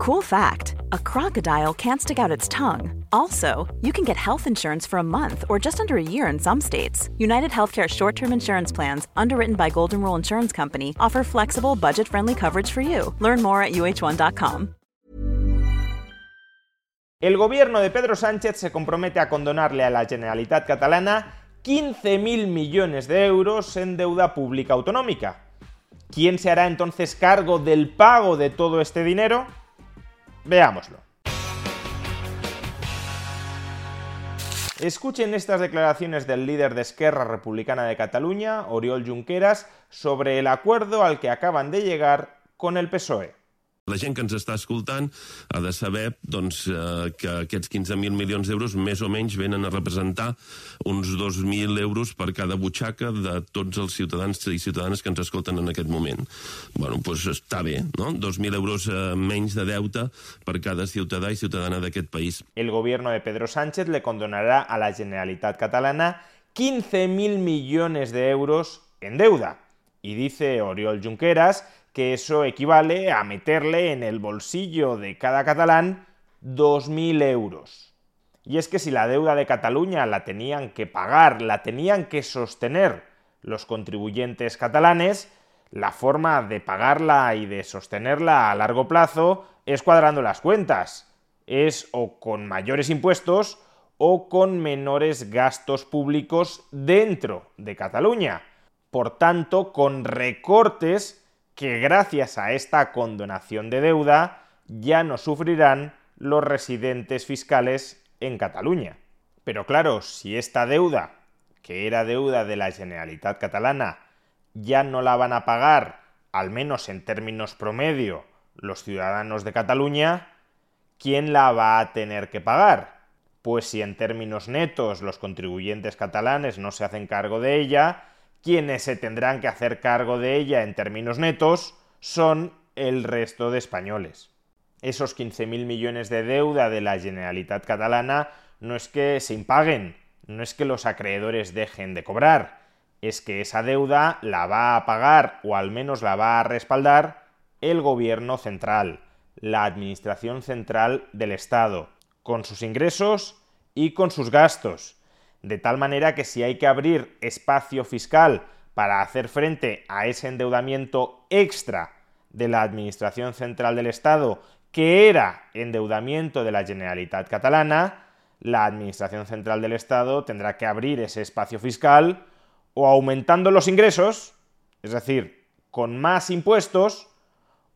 Cool fact a crocodile can't stick out its tongue. Also, you can get health insurance for a month or just under a year in some states. United Healthcare short term insurance plans, underwritten by Golden Rule Insurance Company, offer flexible, budget friendly coverage for you. Learn more at uh1.com. El gobierno de Pedro Sánchez se compromete a condonarle a la Generalitat Catalana 15.000 millones de euros en deuda pública autonómica. ¿Quién se hará entonces cargo del pago de todo este dinero? Veámoslo. Escuchen estas declaraciones del líder de Esquerra Republicana de Cataluña, Oriol Junqueras, sobre el acuerdo al que acaban de llegar con el PSOE. La gent que ens està escoltant ha de saber doncs, eh, que aquests 15.000 milions d'euros més o menys venen a representar uns 2.000 euros per cada butxaca de tots els ciutadans i ciutadanes que ens escolten en aquest moment. bueno, doncs està bé, no? 2.000 euros eh, menys de deute per cada ciutadà i ciutadana d'aquest país. El gobierno de Pedro Sánchez le condonará a la Generalitat Catalana 15.000 millones de euros en deuda. Y dice Oriol Junqueras que eso equivale a meterle en el bolsillo de cada catalán 2.000 euros. Y es que si la deuda de Cataluña la tenían que pagar, la tenían que sostener los contribuyentes catalanes, la forma de pagarla y de sostenerla a largo plazo es cuadrando las cuentas. Es o con mayores impuestos o con menores gastos públicos dentro de Cataluña. Por tanto, con recortes que gracias a esta condonación de deuda ya no sufrirán los residentes fiscales en Cataluña. Pero claro, si esta deuda, que era deuda de la Generalitat catalana, ya no la van a pagar, al menos en términos promedio, los ciudadanos de Cataluña, ¿quién la va a tener que pagar? Pues si en términos netos los contribuyentes catalanes no se hacen cargo de ella, quienes se tendrán que hacer cargo de ella en términos netos son el resto de españoles. Esos 15.000 millones de deuda de la Generalitat catalana no es que se impaguen, no es que los acreedores dejen de cobrar, es que esa deuda la va a pagar o al menos la va a respaldar el gobierno central, la Administración Central del Estado, con sus ingresos y con sus gastos de tal manera que si hay que abrir espacio fiscal para hacer frente a ese endeudamiento extra de la Administración Central del Estado, que era endeudamiento de la Generalitat Catalana, la Administración Central del Estado tendrá que abrir ese espacio fiscal o aumentando los ingresos, es decir, con más impuestos,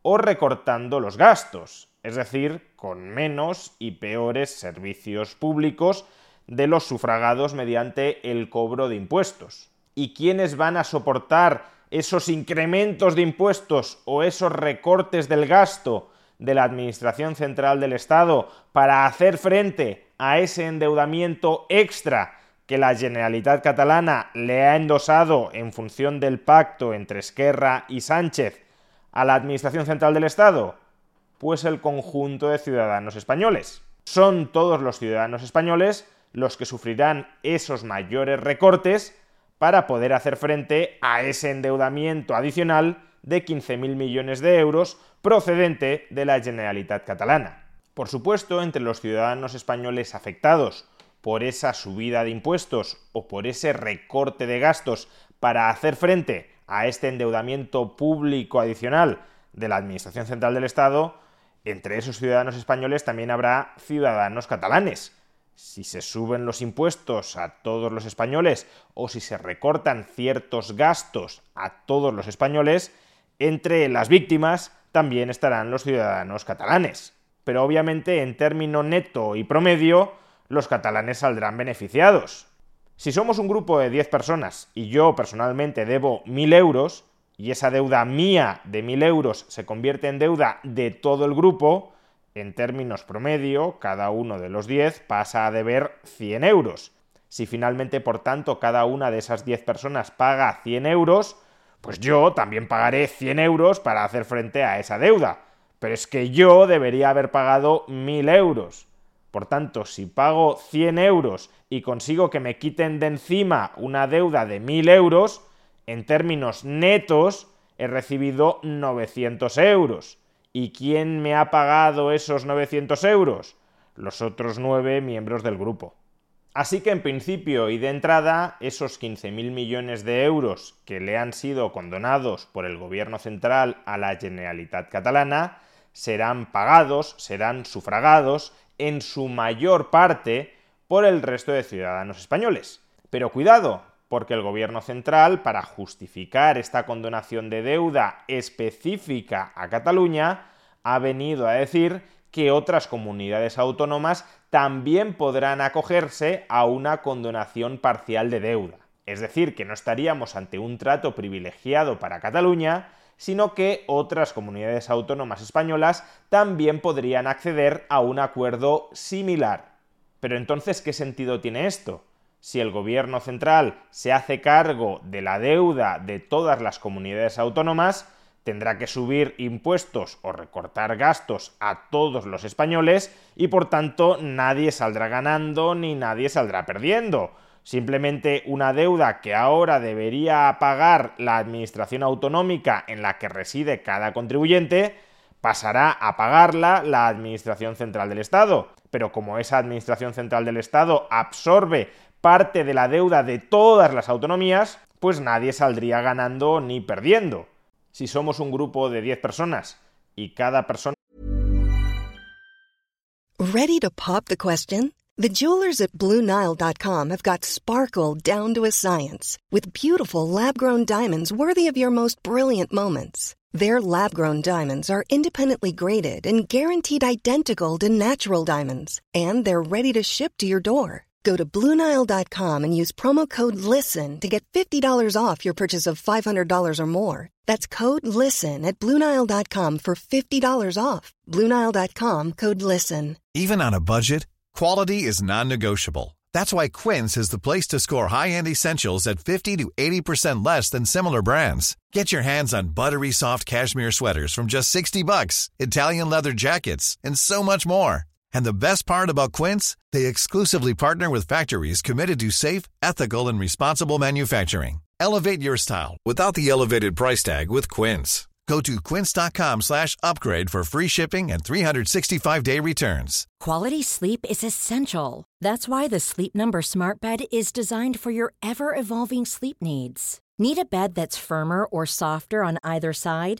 o recortando los gastos, es decir, con menos y peores servicios públicos de los sufragados mediante el cobro de impuestos. ¿Y quiénes van a soportar esos incrementos de impuestos o esos recortes del gasto de la Administración Central del Estado para hacer frente a ese endeudamiento extra que la Generalitat catalana le ha endosado en función del pacto entre Esquerra y Sánchez a la Administración Central del Estado? Pues el conjunto de ciudadanos españoles. Son todos los ciudadanos españoles los que sufrirán esos mayores recortes para poder hacer frente a ese endeudamiento adicional de 15.000 millones de euros procedente de la Generalitat catalana. Por supuesto, entre los ciudadanos españoles afectados por esa subida de impuestos o por ese recorte de gastos para hacer frente a este endeudamiento público adicional de la Administración Central del Estado, entre esos ciudadanos españoles también habrá ciudadanos catalanes, si se suben los impuestos a todos los españoles o si se recortan ciertos gastos a todos los españoles, entre las víctimas también estarán los ciudadanos catalanes. Pero obviamente en término neto y promedio, los catalanes saldrán beneficiados. Si somos un grupo de 10 personas y yo personalmente debo 1.000 euros, y esa deuda mía de 1.000 euros se convierte en deuda de todo el grupo, en términos promedio, cada uno de los 10 pasa a deber 100 euros. Si finalmente, por tanto, cada una de esas 10 personas paga 100 euros, pues yo también pagaré 100 euros para hacer frente a esa deuda. Pero es que yo debería haber pagado 1000 euros. Por tanto, si pago 100 euros y consigo que me quiten de encima una deuda de 1000 euros, en términos netos he recibido 900 euros ¿Y quién me ha pagado esos 900 euros? Los otros nueve miembros del grupo. Así que en principio y de entrada, esos 15.000 millones de euros que le han sido condonados por el gobierno central a la Generalitat catalana serán pagados, serán sufragados en su mayor parte por el resto de ciudadanos españoles. Pero cuidado, porque el gobierno central, para justificar esta condonación de deuda específica a Cataluña, ha venido a decir que otras comunidades autónomas también podrán acogerse a una condonación parcial de deuda. Es decir, que no estaríamos ante un trato privilegiado para Cataluña, sino que otras comunidades autónomas españolas también podrían acceder a un acuerdo similar. Pero entonces, ¿qué sentido tiene esto? Si el gobierno central se hace cargo de la deuda de todas las comunidades autónomas, tendrá que subir impuestos o recortar gastos a todos los españoles y por tanto nadie saldrá ganando ni nadie saldrá perdiendo. Simplemente una deuda que ahora debería pagar la administración autonómica en la que reside cada contribuyente, pasará a pagarla la Administración Central del Estado. Pero como esa Administración Central del Estado absorbe parte de la deuda de todas las autonomías, pues nadie saldría ganando ni perdiendo. Si somos un grupo de 10 personas y cada persona Ready to pop the question? The jewelers at BlueNile.com have got sparkle down to a science with beautiful lab-grown diamonds worthy of your most brilliant moments. Their lab-grown diamonds are independently graded and guaranteed identical to natural diamonds, and they're ready to ship to your door. Go to Bluenile.com and use promo code LISTEN to get $50 off your purchase of $500 or more. That's code LISTEN at Bluenile.com for $50 off. Bluenile.com code LISTEN. Even on a budget, quality is non negotiable. That's why Quince is the place to score high end essentials at 50 to 80% less than similar brands. Get your hands on buttery soft cashmere sweaters from just 60 bucks, Italian leather jackets, and so much more. And the best part about Quince, they exclusively partner with factories committed to safe, ethical and responsible manufacturing. Elevate your style without the elevated price tag with Quince. Go to quince.com/upgrade for free shipping and 365-day returns. Quality sleep is essential. That's why the Sleep Number Smart Bed is designed for your ever-evolving sleep needs. Need a bed that's firmer or softer on either side?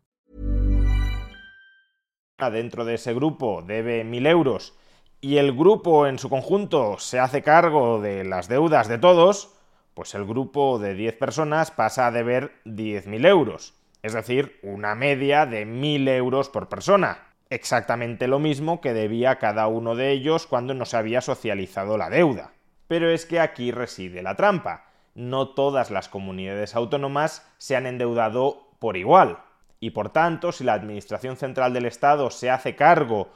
dentro de ese grupo debe 1.000 euros y el grupo en su conjunto se hace cargo de las deudas de todos, pues el grupo de 10 personas pasa a deber 10.000 euros, es decir, una media de 1.000 euros por persona. Exactamente lo mismo que debía cada uno de ellos cuando no se había socializado la deuda. Pero es que aquí reside la trampa. No todas las comunidades autónomas se han endeudado por igual y por tanto, si la Administración Central del Estado se hace cargo,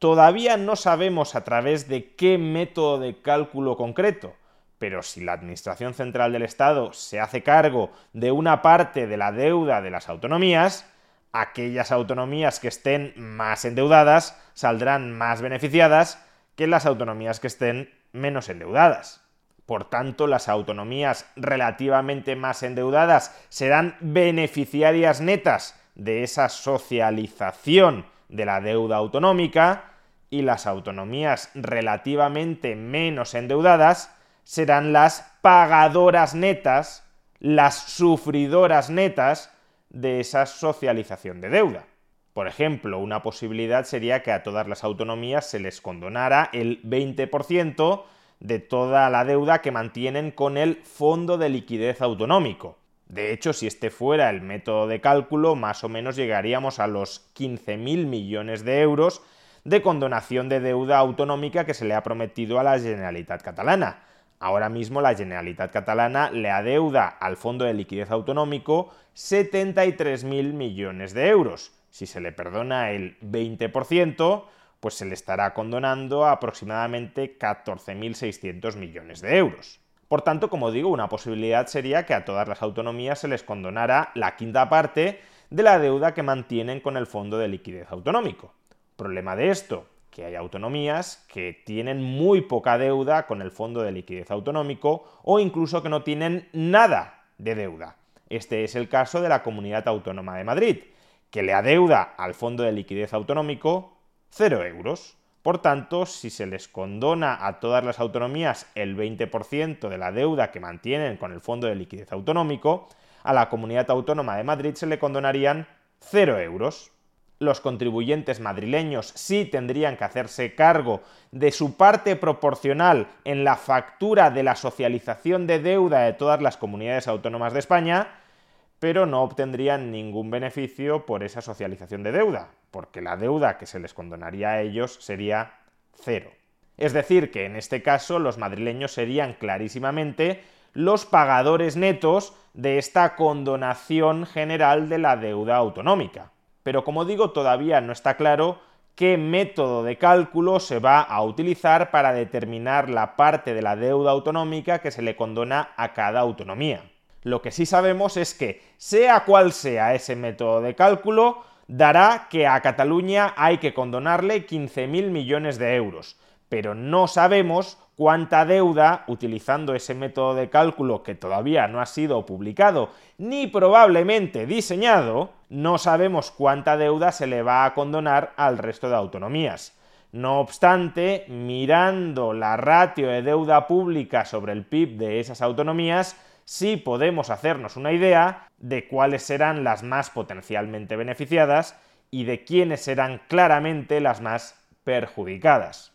todavía no sabemos a través de qué método de cálculo concreto, pero si la Administración Central del Estado se hace cargo de una parte de la deuda de las autonomías, aquellas autonomías que estén más endeudadas saldrán más beneficiadas que las autonomías que estén menos endeudadas. Por tanto, las autonomías relativamente más endeudadas serán beneficiarias netas de esa socialización de la deuda autonómica y las autonomías relativamente menos endeudadas serán las pagadoras netas, las sufridoras netas de esa socialización de deuda. Por ejemplo, una posibilidad sería que a todas las autonomías se les condonara el 20% de toda la deuda que mantienen con el Fondo de Liquidez Autonómico. De hecho, si este fuera el método de cálculo, más o menos llegaríamos a los 15.000 millones de euros de condonación de deuda autonómica que se le ha prometido a la Generalitat catalana. Ahora mismo la Generalitat catalana le adeuda al Fondo de Liquidez Autonómico 73.000 millones de euros. Si se le perdona el 20%, pues se le estará condonando aproximadamente 14.600 millones de euros. Por tanto, como digo, una posibilidad sería que a todas las autonomías se les condonara la quinta parte de la deuda que mantienen con el Fondo de Liquidez Autonómico. Problema de esto, que hay autonomías que tienen muy poca deuda con el Fondo de Liquidez Autonómico o incluso que no tienen nada de deuda. Este es el caso de la Comunidad Autónoma de Madrid, que le adeuda al Fondo de Liquidez Autonómico 0 euros. Por tanto, si se les condona a todas las autonomías el 20% de la deuda que mantienen con el Fondo de Liquidez Autonómico, a la Comunidad Autónoma de Madrid se le condonarían 0 euros. Los contribuyentes madrileños sí tendrían que hacerse cargo de su parte proporcional en la factura de la socialización de deuda de todas las comunidades autónomas de España, pero no obtendrían ningún beneficio por esa socialización de deuda, porque la deuda que se les condonaría a ellos sería cero. Es decir, que en este caso los madrileños serían clarísimamente los pagadores netos de esta condonación general de la deuda autonómica. Pero como digo, todavía no está claro qué método de cálculo se va a utilizar para determinar la parte de la deuda autonómica que se le condona a cada autonomía. Lo que sí sabemos es que, sea cual sea ese método de cálculo, dará que a Cataluña hay que condonarle 15.000 millones de euros. Pero no sabemos cuánta deuda, utilizando ese método de cálculo que todavía no ha sido publicado ni probablemente diseñado, no sabemos cuánta deuda se le va a condonar al resto de autonomías. No obstante, mirando la ratio de deuda pública sobre el PIB de esas autonomías, sí podemos hacernos una idea de cuáles serán las más potencialmente beneficiadas y de quiénes serán claramente las más perjudicadas.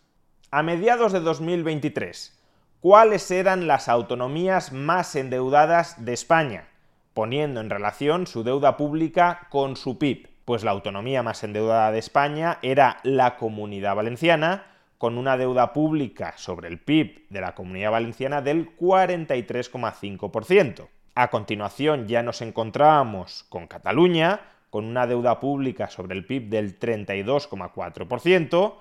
A mediados de 2023, ¿cuáles eran las autonomías más endeudadas de España? Poniendo en relación su deuda pública con su PIB. Pues la autonomía más endeudada de España era la Comunidad Valenciana, con una deuda pública sobre el PIB de la Comunidad Valenciana del 43,5%. A continuación ya nos encontrábamos con Cataluña, con una deuda pública sobre el PIB del 32,4%,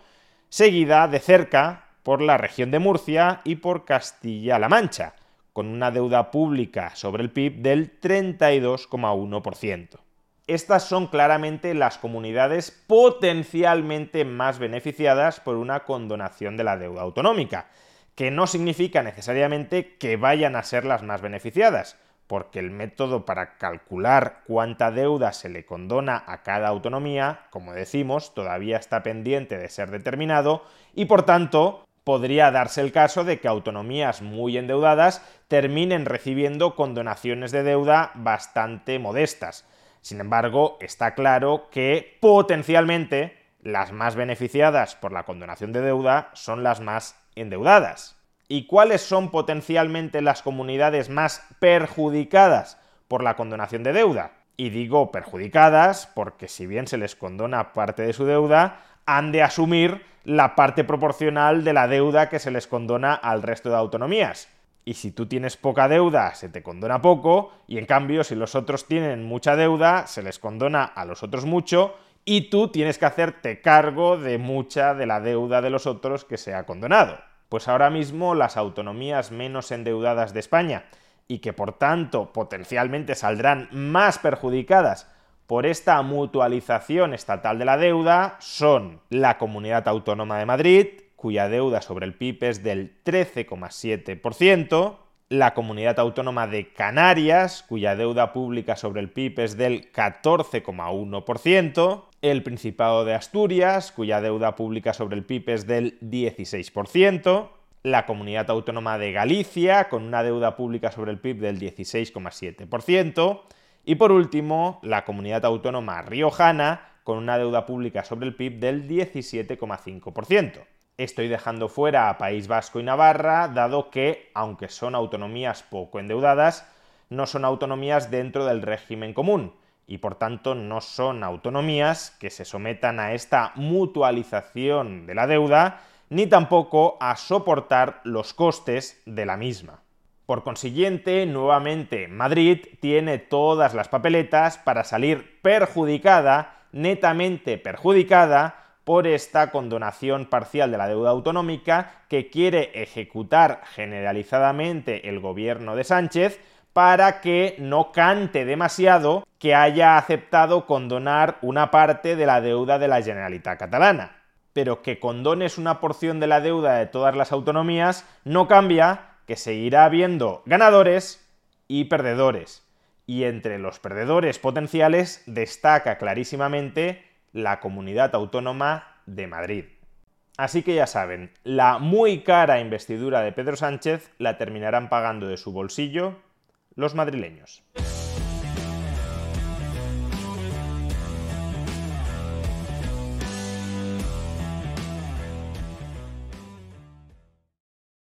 seguida de cerca por la región de Murcia y por Castilla-La Mancha, con una deuda pública sobre el PIB del 32,1%. Estas son claramente las comunidades potencialmente más beneficiadas por una condonación de la deuda autonómica, que no significa necesariamente que vayan a ser las más beneficiadas, porque el método para calcular cuánta deuda se le condona a cada autonomía, como decimos, todavía está pendiente de ser determinado y por tanto podría darse el caso de que autonomías muy endeudadas terminen recibiendo condonaciones de deuda bastante modestas sin embargo, está claro que potencialmente las más beneficiadas por la condonación de deuda son las más endeudadas. ¿Y cuáles son potencialmente las comunidades más perjudicadas por la condonación de deuda? Y digo perjudicadas porque si bien se les condona parte de su deuda, han de asumir la parte proporcional de la deuda que se les condona al resto de autonomías. Y si tú tienes poca deuda, se te condona poco, y en cambio, si los otros tienen mucha deuda, se les condona a los otros mucho, y tú tienes que hacerte cargo de mucha de la deuda de los otros que se ha condonado. Pues ahora mismo las autonomías menos endeudadas de España, y que por tanto potencialmente saldrán más perjudicadas por esta mutualización estatal de la deuda, son la Comunidad Autónoma de Madrid, cuya deuda sobre el PIB es del 13,7%, la Comunidad Autónoma de Canarias, cuya deuda pública sobre el PIB es del 14,1%, el Principado de Asturias, cuya deuda pública sobre el PIB es del 16%, la Comunidad Autónoma de Galicia, con una deuda pública sobre el PIB del 16,7%, y por último, la Comunidad Autónoma Riojana, con una deuda pública sobre el PIB del 17,5%. Estoy dejando fuera a País Vasco y Navarra, dado que, aunque son autonomías poco endeudadas, no son autonomías dentro del régimen común y por tanto no son autonomías que se sometan a esta mutualización de la deuda ni tampoco a soportar los costes de la misma. Por consiguiente, nuevamente Madrid tiene todas las papeletas para salir perjudicada netamente perjudicada por esta condonación parcial de la deuda autonómica que quiere ejecutar generalizadamente el gobierno de Sánchez para que no cante demasiado que haya aceptado condonar una parte de la deuda de la Generalitat catalana. Pero que condones una porción de la deuda de todas las autonomías no cambia que seguirá habiendo ganadores y perdedores. Y entre los perdedores potenciales destaca clarísimamente la comunidad autónoma de Madrid. Así que ya saben, la muy cara investidura de Pedro Sánchez la terminarán pagando de su bolsillo los madrileños.